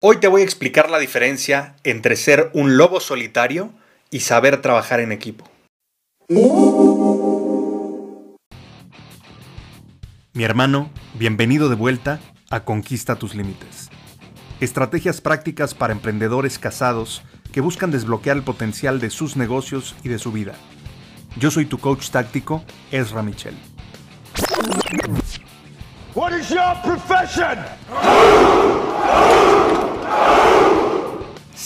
Hoy te voy a explicar la diferencia entre ser un lobo solitario y saber trabajar en equipo. Mi hermano, bienvenido de vuelta a Conquista tus Límites. Estrategias prácticas para emprendedores casados que buscan desbloquear el potencial de sus negocios y de su vida. Yo soy tu coach táctico, Ezra Michel. What is your profession?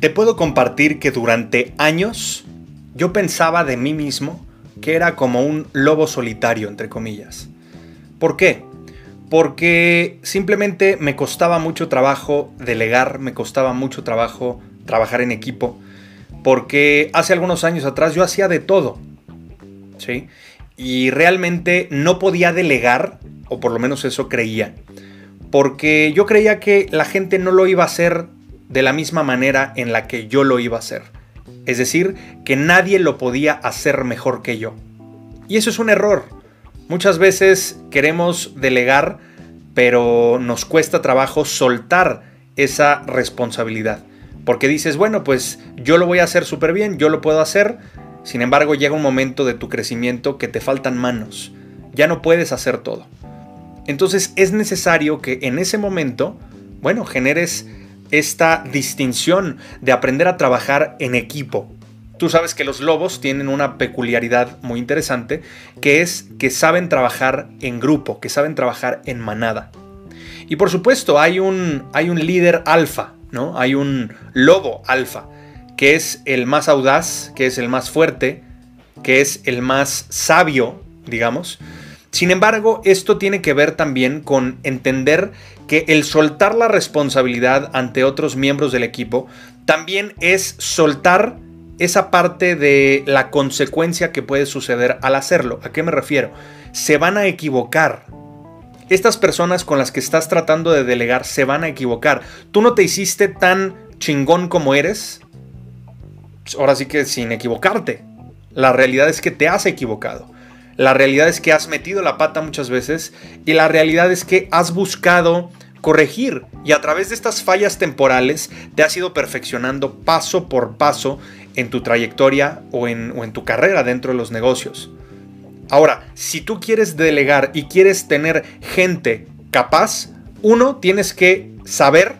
Te puedo compartir que durante años yo pensaba de mí mismo que era como un lobo solitario, entre comillas. ¿Por qué? Porque simplemente me costaba mucho trabajo delegar, me costaba mucho trabajo trabajar en equipo, porque hace algunos años atrás yo hacía de todo, ¿sí? Y realmente no podía delegar, o por lo menos eso creía, porque yo creía que la gente no lo iba a hacer de la misma manera en la que yo lo iba a hacer. Es decir, que nadie lo podía hacer mejor que yo. Y eso es un error. Muchas veces queremos delegar, pero nos cuesta trabajo soltar esa responsabilidad. Porque dices, bueno, pues yo lo voy a hacer súper bien, yo lo puedo hacer. Sin embargo, llega un momento de tu crecimiento que te faltan manos. Ya no puedes hacer todo. Entonces es necesario que en ese momento, bueno, generes esta distinción de aprender a trabajar en equipo. Tú sabes que los lobos tienen una peculiaridad muy interesante, que es que saben trabajar en grupo, que saben trabajar en manada. Y por supuesto, hay un, hay un líder alfa, ¿no? Hay un lobo alfa, que es el más audaz, que es el más fuerte, que es el más sabio, digamos. Sin embargo, esto tiene que ver también con entender que el soltar la responsabilidad ante otros miembros del equipo también es soltar esa parte de la consecuencia que puede suceder al hacerlo. ¿A qué me refiero? Se van a equivocar. Estas personas con las que estás tratando de delegar se van a equivocar. Tú no te hiciste tan chingón como eres. Ahora sí que sin equivocarte. La realidad es que te has equivocado. La realidad es que has metido la pata muchas veces y la realidad es que has buscado corregir y a través de estas fallas temporales te has ido perfeccionando paso por paso en tu trayectoria o en, o en tu carrera dentro de los negocios. Ahora, si tú quieres delegar y quieres tener gente capaz, uno, tienes que saber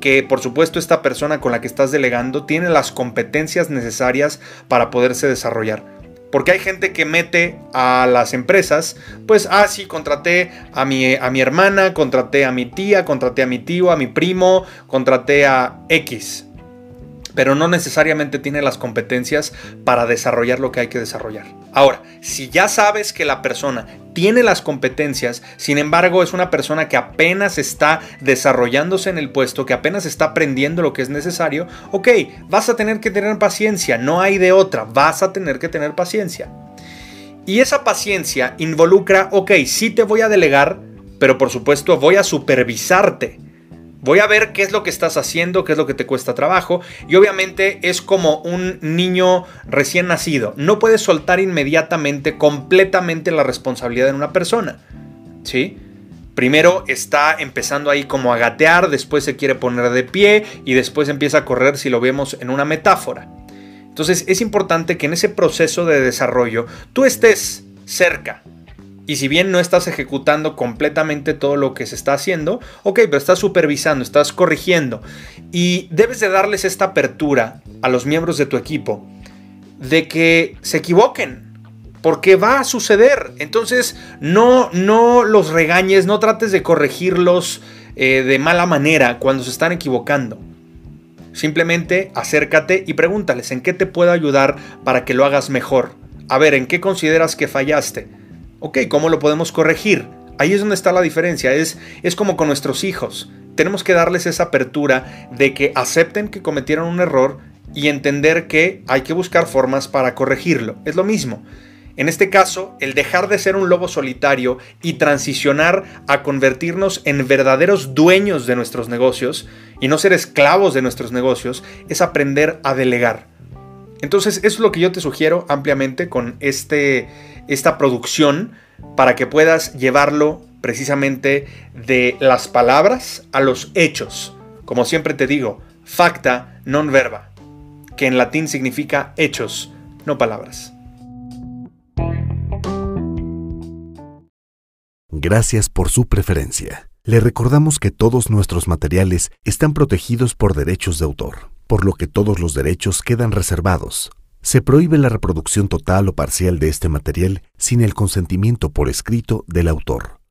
que por supuesto esta persona con la que estás delegando tiene las competencias necesarias para poderse desarrollar. Porque hay gente que mete a las empresas, pues, ah, sí, contraté a mi, a mi hermana, contraté a mi tía, contraté a mi tío, a mi primo, contraté a X. Pero no necesariamente tiene las competencias para desarrollar lo que hay que desarrollar. Ahora, si ya sabes que la persona tiene las competencias, sin embargo es una persona que apenas está desarrollándose en el puesto, que apenas está aprendiendo lo que es necesario, ok, vas a tener que tener paciencia, no hay de otra, vas a tener que tener paciencia. Y esa paciencia involucra, ok, sí te voy a delegar, pero por supuesto voy a supervisarte. Voy a ver qué es lo que estás haciendo, qué es lo que te cuesta trabajo. Y obviamente es como un niño recién nacido. No puedes soltar inmediatamente, completamente la responsabilidad en una persona. ¿Sí? Primero está empezando ahí como a gatear, después se quiere poner de pie y después empieza a correr si lo vemos en una metáfora. Entonces es importante que en ese proceso de desarrollo tú estés cerca, y si bien no estás ejecutando completamente todo lo que se está haciendo, ok, pero estás supervisando, estás corrigiendo. Y debes de darles esta apertura a los miembros de tu equipo de que se equivoquen. Porque va a suceder. Entonces, no, no los regañes, no trates de corregirlos eh, de mala manera cuando se están equivocando. Simplemente acércate y pregúntales en qué te puedo ayudar para que lo hagas mejor a ver, ¿en qué consideras que fallaste? Ok, ¿cómo lo podemos corregir? Ahí es donde está la diferencia, es, es como con nuestros hijos. Tenemos que darles esa apertura de que acepten que cometieron un error y entender que hay que buscar formas para corregirlo. Es lo mismo. En este caso, el dejar de ser un lobo solitario y transicionar a convertirnos en verdaderos dueños de nuestros negocios y no ser esclavos de nuestros negocios es aprender a delegar. Entonces, eso es lo que yo te sugiero ampliamente con este, esta producción para que puedas llevarlo precisamente de las palabras a los hechos. Como siempre te digo, facta non verba, que en latín significa hechos, no palabras. Gracias por su preferencia. Le recordamos que todos nuestros materiales están protegidos por derechos de autor, por lo que todos los derechos quedan reservados. Se prohíbe la reproducción total o parcial de este material sin el consentimiento por escrito del autor.